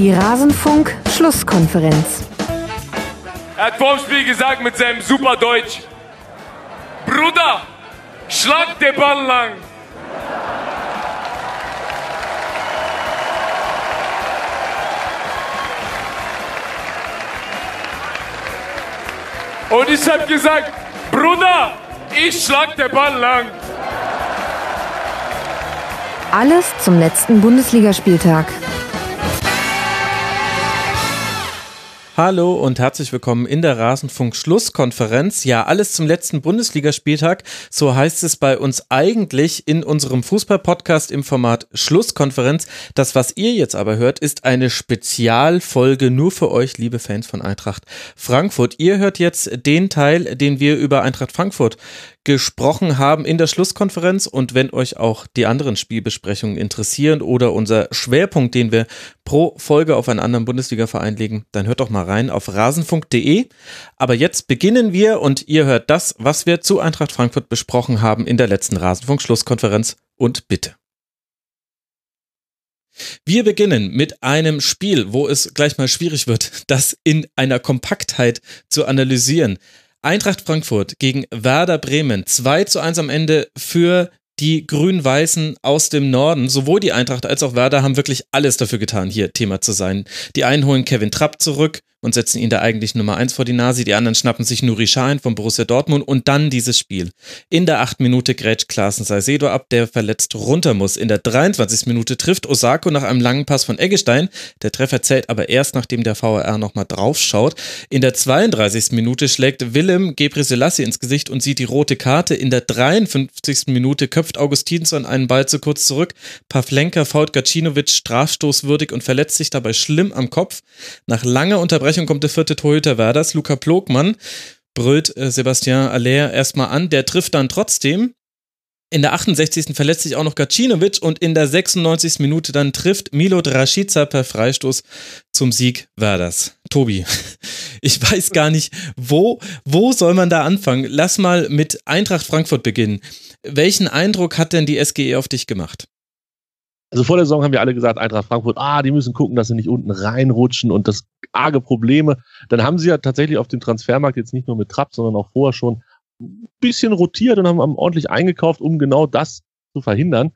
Die Rasenfunk-Schlusskonferenz. Er hat vorm Spiel gesagt mit seinem super Deutsch: Bruder, schlag den Ball lang. Und ich habe gesagt, Bruder, ich schlag den Ball lang. Alles zum letzten Bundesligaspieltag. Hallo und herzlich willkommen in der Rasenfunk Schlusskonferenz. Ja, alles zum letzten Bundesligaspieltag. So heißt es bei uns eigentlich in unserem Fußball-Podcast im Format Schlusskonferenz. Das, was ihr jetzt aber hört, ist eine Spezialfolge nur für euch, liebe Fans von Eintracht Frankfurt. Ihr hört jetzt den Teil, den wir über Eintracht Frankfurt gesprochen haben in der Schlusskonferenz. Und wenn euch auch die anderen Spielbesprechungen interessieren oder unser Schwerpunkt, den wir pro Folge auf einen anderen Bundesliga-Verein legen, dann hört doch mal rein auf rasenfunk.de. Aber jetzt beginnen wir und ihr hört das, was wir zu Eintracht Frankfurt besprochen haben in der letzten Rasenfunk-Schlusskonferenz. Und bitte. Wir beginnen mit einem Spiel, wo es gleich mal schwierig wird, das in einer Kompaktheit zu analysieren. Eintracht Frankfurt gegen Werder Bremen. 2 zu 1 am Ende für die Grün-Weißen aus dem Norden, sowohl die Eintracht als auch Werder haben wirklich alles dafür getan, hier Thema zu sein. Die einen holen Kevin Trapp zurück, und setzen ihn da eigentlich Nummer eins vor die Nase. Die anderen schnappen sich Nuri Sahin von Borussia Dortmund und dann dieses Spiel. In der acht Minute grätscht Klaassen Salcedo ab, der verletzt runter muss. In der 23. Minute trifft Osako nach einem langen Pass von Eggestein. Der Treffer zählt aber erst, nachdem der VAR nochmal draufschaut. In der 32. Minute schlägt Willem Gebre Selassie ins Gesicht und sieht die rote Karte. In der 53. Minute köpft Augustinsson einen Ball zu kurz zurück. Pavlenka fault Gacinovic strafstoßwürdig und verletzt sich dabei schlimm am Kopf. Nach langer Unterbrechung Unterbrechung kommt der vierte Torhüter Werders, Luca Plogmann, brüllt äh, Sebastian Aller erstmal an. Der trifft dann trotzdem. In der 68. verletzt sich auch noch Gacinovic und in der 96. Minute dann trifft Milo Draschica per Freistoß zum Sieg Werders. Tobi, ich weiß gar nicht, wo, wo soll man da anfangen? Lass mal mit Eintracht Frankfurt beginnen. Welchen Eindruck hat denn die SGE auf dich gemacht? Also vor der Saison haben wir alle gesagt, Eintracht Frankfurt, ah, die müssen gucken, dass sie nicht unten reinrutschen und das arge Probleme. Dann haben sie ja tatsächlich auf dem Transfermarkt jetzt nicht nur mit Trapp, sondern auch vorher schon ein bisschen rotiert und haben ordentlich eingekauft, um genau das zu verhindern.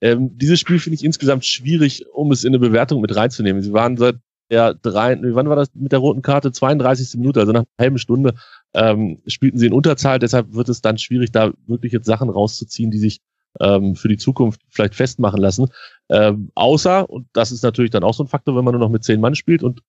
Ähm, dieses Spiel finde ich insgesamt schwierig, um es in eine Bewertung mit reinzunehmen. Sie waren seit der drei, wann war das mit der roten Karte? 32. Minute, also nach einer halben Stunde ähm, spielten sie in Unterzahl. Deshalb wird es dann schwierig, da wirklich jetzt Sachen rauszuziehen, die sich ähm, für die Zukunft vielleicht festmachen lassen. Ähm, außer, und das ist natürlich dann auch so ein Faktor, wenn man nur noch mit zehn Mann spielt und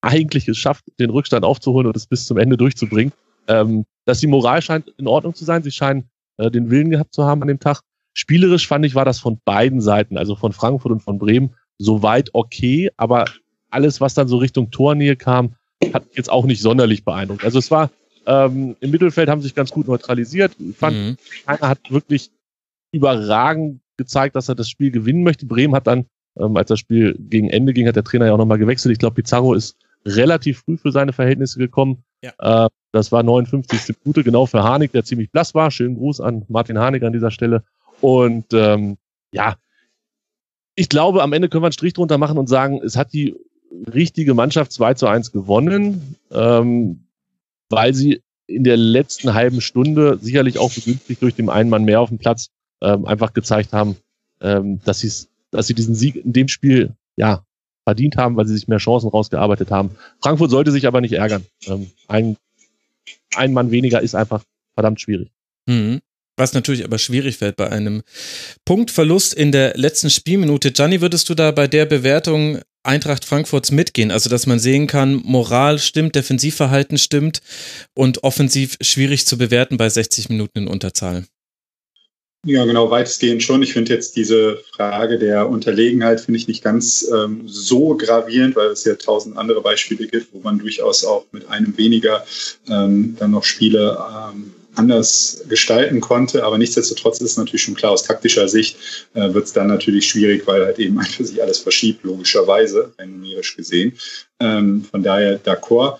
eigentlich es schafft, den Rückstand aufzuholen und es bis zum Ende durchzubringen, ähm, dass die Moral scheint in Ordnung zu sein. Sie scheinen äh, den Willen gehabt zu haben an dem Tag. Spielerisch fand ich, war das von beiden Seiten, also von Frankfurt und von Bremen, soweit okay, aber alles, was dann so Richtung Tornähe kam, hat jetzt auch nicht sonderlich beeindruckt. Also es war ähm, im Mittelfeld haben sich ganz gut neutralisiert. Ich fand, mhm. keiner hat wirklich überragend gezeigt, dass er das Spiel gewinnen möchte. Bremen hat dann, ähm, als das Spiel gegen Ende ging, hat der Trainer ja auch nochmal gewechselt. Ich glaube, Pizarro ist relativ früh für seine Verhältnisse gekommen. Ja. Äh, das war 59. Minute, genau für Harnik, der ziemlich blass war. Schönen Gruß an Martin Harnik an dieser Stelle. Und ähm, ja, ich glaube, am Ende können wir einen Strich drunter machen und sagen, es hat die richtige Mannschaft 2 zu 1 gewonnen, ähm, weil sie in der letzten halben Stunde sicherlich auch begünstigt durch den einen Mann mehr auf dem Platz ähm, einfach gezeigt haben, ähm, dass, sie dass sie diesen Sieg in dem Spiel ja verdient haben, weil sie sich mehr Chancen rausgearbeitet haben. Frankfurt sollte sich aber nicht ärgern. Ähm, ein, ein Mann weniger ist einfach verdammt schwierig. Mhm. Was natürlich aber schwierig fällt bei einem Punktverlust in der letzten Spielminute. Gianni, würdest du da bei der Bewertung Eintracht Frankfurts mitgehen? Also, dass man sehen kann, Moral stimmt, Defensivverhalten stimmt und offensiv schwierig zu bewerten bei 60 Minuten in Unterzahl. Ja, genau, weitestgehend schon. Ich finde jetzt diese Frage der Unterlegenheit finde ich nicht ganz ähm, so gravierend, weil es ja tausend andere Beispiele gibt, wo man durchaus auch mit einem weniger ähm, dann noch Spiele ähm, anders gestalten konnte. Aber nichtsdestotrotz ist natürlich schon klar, aus taktischer Sicht äh, wird es dann natürlich schwierig, weil halt eben einfach sich alles verschiebt, logischerweise, numerisch gesehen. Ähm, von daher d'accord.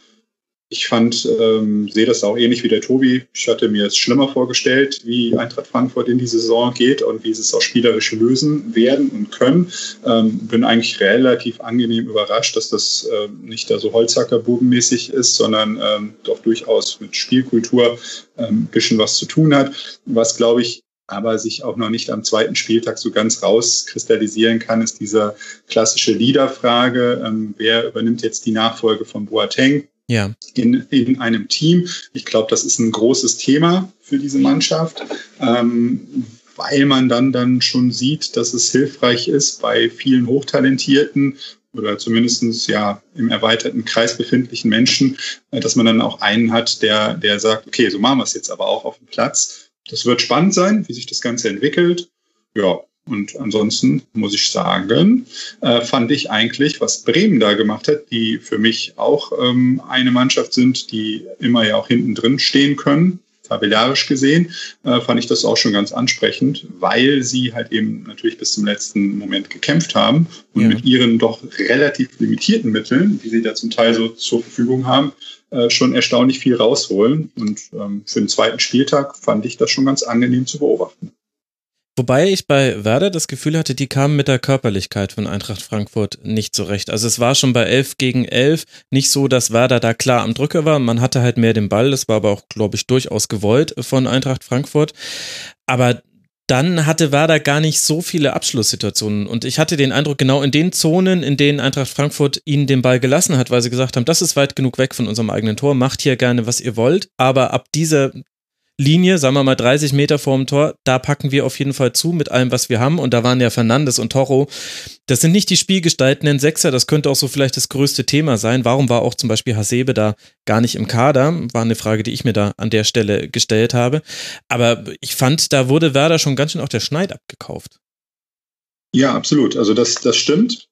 Ich fand, ähm, sehe das auch ähnlich wie der Tobi. Ich hatte mir es schlimmer vorgestellt, wie Eintracht Frankfurt in die Saison geht und wie sie es auch spielerisch lösen werden und können. Ähm, bin eigentlich relativ angenehm überrascht, dass das ähm, nicht da so Holzhackerbubenmäßig ist, sondern ähm, doch durchaus mit Spielkultur ein ähm, bisschen was zu tun hat. Was, glaube ich, aber sich auch noch nicht am zweiten Spieltag so ganz rauskristallisieren kann, ist diese klassische Leaderfrage. Ähm, wer übernimmt jetzt die Nachfolge von Boateng? Ja. in, in einem Team. Ich glaube, das ist ein großes Thema für diese Mannschaft, ähm, weil man dann, dann schon sieht, dass es hilfreich ist bei vielen Hochtalentierten oder zumindestens ja im erweiterten Kreis befindlichen Menschen, äh, dass man dann auch einen hat, der, der sagt, okay, so machen wir es jetzt aber auch auf dem Platz. Das wird spannend sein, wie sich das Ganze entwickelt. Ja, und ansonsten muss ich sagen, äh, fand ich eigentlich, was Bremen da gemacht hat, die für mich auch ähm, eine Mannschaft sind, die immer ja auch hinten drin stehen können, tabellarisch gesehen, äh, fand ich das auch schon ganz ansprechend, weil sie halt eben natürlich bis zum letzten Moment gekämpft haben und ja. mit ihren doch relativ limitierten Mitteln, die sie da zum Teil so zur Verfügung haben, äh, schon erstaunlich viel rausholen. Und ähm, für den zweiten Spieltag fand ich das schon ganz angenehm zu beobachten. Wobei ich bei Werder das Gefühl hatte, die kamen mit der Körperlichkeit von Eintracht Frankfurt nicht zurecht. Also es war schon bei 11 gegen 11 nicht so, dass Werder da klar am Drücker war. Man hatte halt mehr den Ball. Das war aber auch, glaube ich, durchaus gewollt von Eintracht Frankfurt. Aber dann hatte Werder gar nicht so viele Abschlusssituationen. Und ich hatte den Eindruck, genau in den Zonen, in denen Eintracht Frankfurt ihnen den Ball gelassen hat, weil sie gesagt haben, das ist weit genug weg von unserem eigenen Tor, macht hier gerne, was ihr wollt. Aber ab dieser Linie, sagen wir mal 30 Meter vorm Tor, da packen wir auf jeden Fall zu mit allem, was wir haben. Und da waren ja Fernandes und Toro. Das sind nicht die spielgestaltenden Sechser. Das könnte auch so vielleicht das größte Thema sein. Warum war auch zum Beispiel Hasebe da gar nicht im Kader? War eine Frage, die ich mir da an der Stelle gestellt habe. Aber ich fand, da wurde Werder schon ganz schön auch der Schneid abgekauft. Ja, absolut. Also das, das stimmt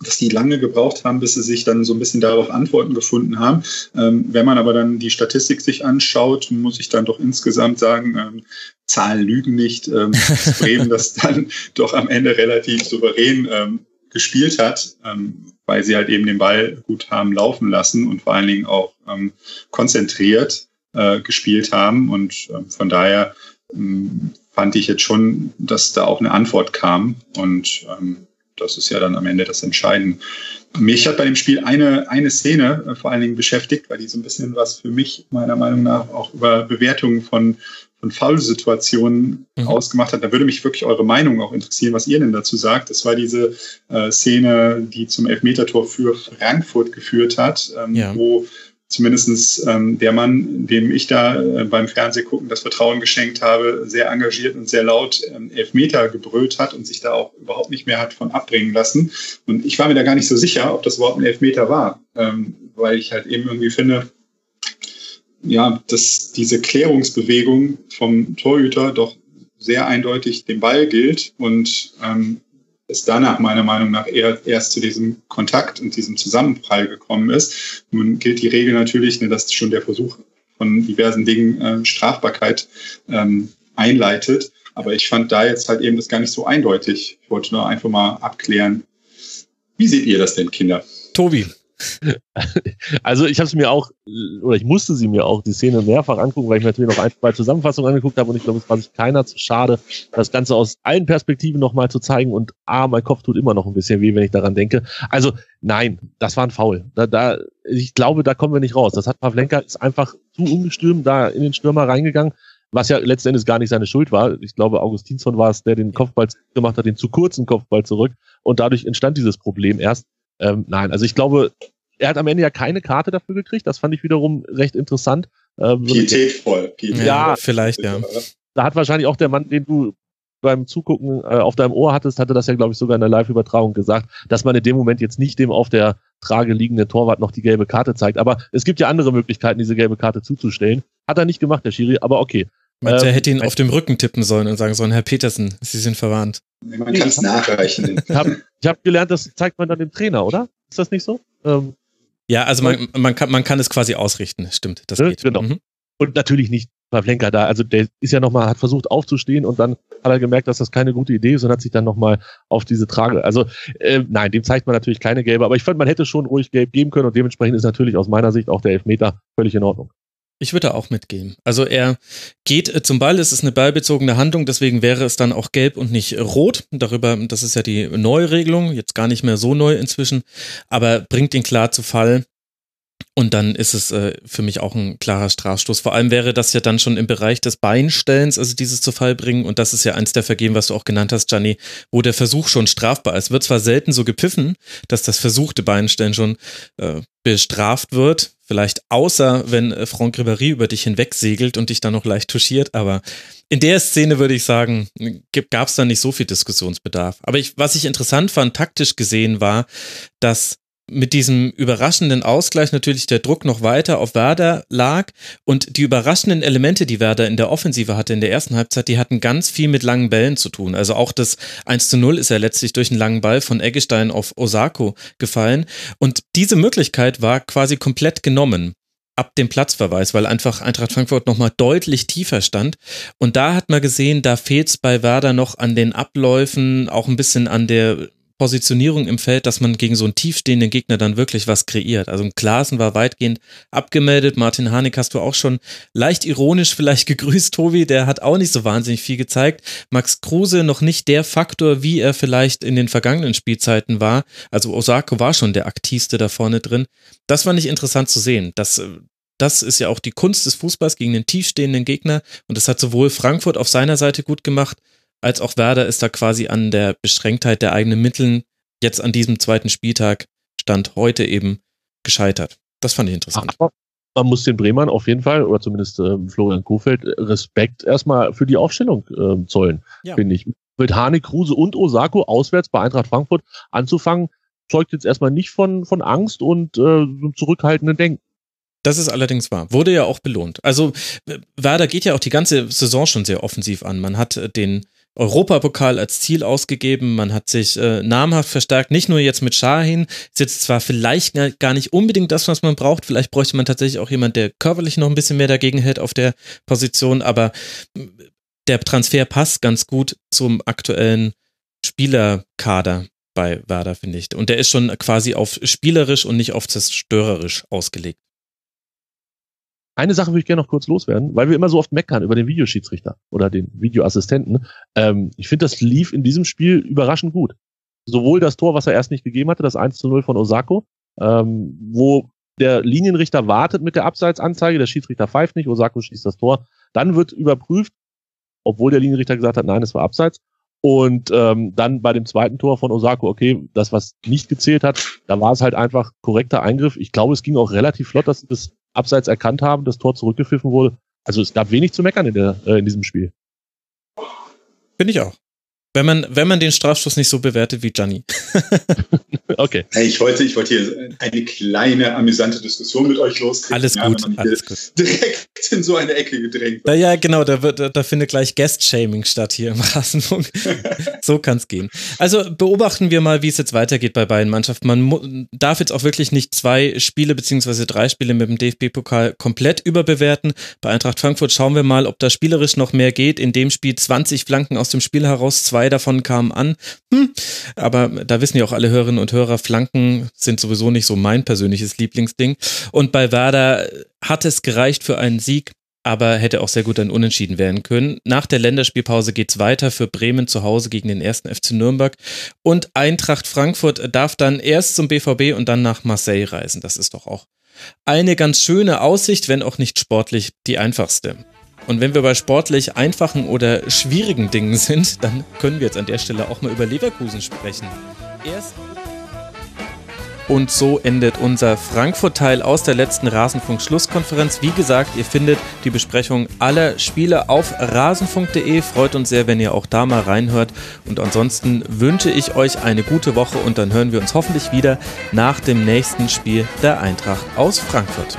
dass die lange gebraucht haben, bis sie sich dann so ein bisschen darauf Antworten gefunden haben. Ähm, wenn man aber dann die Statistik sich anschaut, muss ich dann doch insgesamt sagen, ähm, Zahlen lügen nicht. Ähm, dass Bremen das dann doch am Ende relativ souverän ähm, gespielt hat, ähm, weil sie halt eben den Ball gut haben laufen lassen und vor allen Dingen auch ähm, konzentriert äh, gespielt haben. Und von daher fand ich jetzt schon, dass da auch eine Antwort kam und das ist ja dann am Ende das Entscheidende. Mich hat bei dem Spiel eine, eine Szene äh, vor allen Dingen beschäftigt, weil die so ein bisschen was für mich meiner Meinung nach auch über Bewertungen von, von Foul-Situationen mhm. ausgemacht hat. Da würde mich wirklich eure Meinung auch interessieren, was ihr denn dazu sagt. Das war diese äh, Szene, die zum Elfmetertor für Frankfurt geführt hat, ähm, ja. wo zumindestens ähm, der Mann, dem ich da äh, beim Fernsehgucken das Vertrauen geschenkt habe, sehr engagiert und sehr laut ähm, Elfmeter gebrüllt hat und sich da auch überhaupt nicht mehr hat von abbringen lassen. Und ich war mir da gar nicht so sicher, ob das überhaupt ein Elfmeter war, ähm, weil ich halt eben irgendwie finde, ja, dass diese Klärungsbewegung vom Torhüter doch sehr eindeutig dem Ball gilt und ähm, es danach meiner Meinung nach eher erst zu diesem Kontakt und diesem Zusammenprall gekommen ist. Nun gilt die Regel natürlich, ne, dass schon der Versuch von diversen Dingen äh, Strafbarkeit ähm, einleitet. Aber ich fand da jetzt halt eben das gar nicht so eindeutig. Ich wollte nur einfach mal abklären. Wie seht ihr das denn, Kinder? Tobi, Also ich habe es mir auch, oder ich musste sie mir auch die Szene mehrfach angucken, weil ich mir natürlich noch ein, zwei Zusammenfassungen angeguckt habe und ich glaube, es war sich keiner zu schade, das Ganze aus allen Perspektiven nochmal zu zeigen und ah, mein Kopf tut immer noch ein bisschen weh, wenn ich daran denke. Also nein, das war ein Foul. Da, da, ich glaube, da kommen wir nicht raus. Das hat Pavlenka ist einfach zu ungestürmt da in den Stürmer reingegangen, was ja letztendlich gar nicht seine Schuld war. Ich glaube, Augustinsson war es, der den Kopfball gemacht hat, den zu kurzen Kopfball zurück und dadurch entstand dieses Problem erst. Ähm, nein, also ich glaube, er hat am Ende ja keine Karte dafür gekriegt. Das fand ich wiederum recht interessant. Ähm, Pietätvoll. Pietätvoll. Ja, vielleicht, ja. Da hat wahrscheinlich auch der Mann, den du beim Zugucken äh, auf deinem Ohr hattest, hatte das ja, glaube ich, sogar in der Live-Übertragung gesagt, dass man in dem Moment jetzt nicht dem auf der Trage liegenden Torwart noch die gelbe Karte zeigt. Aber es gibt ja andere Möglichkeiten, diese gelbe Karte zuzustellen. Hat er nicht gemacht, der Schiri, aber okay. Meinst ähm, er hätte ihn auf dem Rücken tippen sollen und sagen sollen, Herr Petersen, Sie sind verwarnt. Man kann es nachreichen. ich habe hab gelernt, das zeigt man dann dem Trainer, oder? Ist das nicht so? Ähm, ja, also man, man, kann, man kann es quasi ausrichten, stimmt. Das geht. Genau. Mhm. Und natürlich nicht Pavlenka da, also der ist ja nochmal, hat versucht aufzustehen und dann hat er gemerkt, dass das keine gute Idee ist und hat sich dann nochmal auf diese Trage, also äh, nein, dem zeigt man natürlich keine gelbe, aber ich fand, man hätte schon ruhig gelb geben können und dementsprechend ist natürlich aus meiner Sicht auch der Elfmeter völlig in Ordnung. Ich würde auch mitgehen. Also er geht äh, zum Ball, es ist eine ballbezogene Handlung, deswegen wäre es dann auch gelb und nicht rot. Darüber, das ist ja die Neuregelung, jetzt gar nicht mehr so neu inzwischen, aber bringt ihn klar zu Fall. Und dann ist es äh, für mich auch ein klarer Strafstoß. Vor allem wäre das ja dann schon im Bereich des Beinstellens, also dieses zu Fall bringen. Und das ist ja eins der Vergehen, was du auch genannt hast, Gianni, wo der Versuch schon strafbar ist. Wird zwar selten so gepfiffen, dass das versuchte Beinstellen schon äh, bestraft wird. Vielleicht außer, wenn äh, Franck Ribéry über dich hinwegsegelt und dich dann noch leicht touchiert. Aber in der Szene würde ich sagen, gab es da nicht so viel Diskussionsbedarf. Aber ich, was ich interessant fand, taktisch gesehen, war, dass mit diesem überraschenden Ausgleich natürlich der Druck noch weiter auf Werder lag und die überraschenden Elemente, die Werder in der Offensive hatte in der ersten Halbzeit, die hatten ganz viel mit langen Bällen zu tun. Also auch das 1 zu 0 ist ja letztlich durch einen langen Ball von Eggestein auf Osako gefallen und diese Möglichkeit war quasi komplett genommen ab dem Platzverweis, weil einfach Eintracht Frankfurt nochmal deutlich tiefer stand. Und da hat man gesehen, da fehlt es bei Werder noch an den Abläufen, auch ein bisschen an der Positionierung im Feld, dass man gegen so einen tiefstehenden Gegner dann wirklich was kreiert. Also Klaasen war weitgehend abgemeldet. Martin Harnik hast du auch schon leicht ironisch vielleicht gegrüßt, Tobi. Der hat auch nicht so wahnsinnig viel gezeigt. Max Kruse noch nicht der Faktor, wie er vielleicht in den vergangenen Spielzeiten war. Also Osako war schon der aktivste da vorne drin. Das fand ich interessant zu sehen. Das, das ist ja auch die Kunst des Fußballs gegen den tiefstehenden Gegner. Und das hat sowohl Frankfurt auf seiner Seite gut gemacht, als auch Werder ist da quasi an der Beschränktheit der eigenen Mitteln jetzt an diesem zweiten Spieltag Stand heute eben gescheitert. Das fand ich interessant. Aber man muss den Bremern auf jeden Fall, oder zumindest äh, Florian Kofeld, Respekt erstmal für die Aufstellung äh, zollen, ja. finde ich. Mit Hane, Kruse und Osako auswärts bei Eintracht Frankfurt anzufangen, zeugt jetzt erstmal nicht von, von Angst und äh, zurückhaltenden Denken. Das ist allerdings wahr. Wurde ja auch belohnt. Also Werder geht ja auch die ganze Saison schon sehr offensiv an. Man hat äh, den Europapokal als Ziel ausgegeben. Man hat sich äh, namhaft verstärkt, nicht nur jetzt mit Shahin. Ist jetzt zwar vielleicht gar nicht unbedingt das, was man braucht. Vielleicht bräuchte man tatsächlich auch jemand, der körperlich noch ein bisschen mehr dagegen hält auf der Position. Aber der Transfer passt ganz gut zum aktuellen Spielerkader bei Werder, finde ich. Und der ist schon quasi auf spielerisch und nicht auf zerstörerisch ausgelegt. Eine Sache würde ich gerne noch kurz loswerden, weil wir immer so oft meckern über den Videoschiedsrichter oder den Videoassistenten. Ähm, ich finde, das lief in diesem Spiel überraschend gut. Sowohl das Tor, was er erst nicht gegeben hatte, das 1 zu 0 von Osako, ähm, wo der Linienrichter wartet mit der Abseitsanzeige, der Schiedsrichter pfeift nicht, Osako schießt das Tor. Dann wird überprüft, obwohl der Linienrichter gesagt hat, nein, es war Abseits. Und ähm, dann bei dem zweiten Tor von Osako, okay, das, was nicht gezählt hat, da war es halt einfach korrekter Eingriff. Ich glaube, es ging auch relativ flott, dass das Abseits erkannt haben, das Tor zurückgepfiffen wurde. Also es gab wenig zu meckern in, der, äh, in diesem Spiel. Bin ich auch. Wenn man, wenn man den Strafstoß nicht so bewertet wie Gianni. okay. Hey, ich wollte, ich wollte hier eine kleine amüsante Diskussion mit euch loskriegen. Alles ja, gut, alles gut. Direkt in so eine Ecke gedrängt. Ja, ja genau, da, wird, da, da findet gleich Guest-Shaming statt hier im Rasenfunk. so kann es gehen. Also beobachten wir mal, wie es jetzt weitergeht bei beiden Mannschaften. Man darf jetzt auch wirklich nicht zwei Spiele beziehungsweise drei Spiele mit dem DFB-Pokal komplett überbewerten. Bei Eintracht Frankfurt schauen wir mal, ob da spielerisch noch mehr geht. In dem Spiel 20 Flanken aus dem Spiel heraus, zwei Zwei davon kamen an. Hm. Aber da wissen ja auch alle Hörerinnen und Hörer, Flanken sind sowieso nicht so mein persönliches Lieblingsding. Und bei Werder hat es gereicht für einen Sieg aber hätte auch sehr gut ein Unentschieden werden können. Nach der Länderspielpause geht es weiter für Bremen zu Hause gegen den ersten FC Nürnberg und Eintracht Frankfurt darf dann erst zum BVB und dann nach Marseille reisen. Das ist doch auch eine ganz schöne Aussicht, wenn auch nicht sportlich die einfachste. Und wenn wir bei sportlich einfachen oder schwierigen Dingen sind, dann können wir jetzt an der Stelle auch mal über Leverkusen sprechen. Erst und so endet unser Frankfurt-Teil aus der letzten Rasenfunk-Schlusskonferenz. Wie gesagt, ihr findet die Besprechung aller Spiele auf rasenfunk.de. Freut uns sehr, wenn ihr auch da mal reinhört. Und ansonsten wünsche ich euch eine gute Woche und dann hören wir uns hoffentlich wieder nach dem nächsten Spiel der Eintracht aus Frankfurt.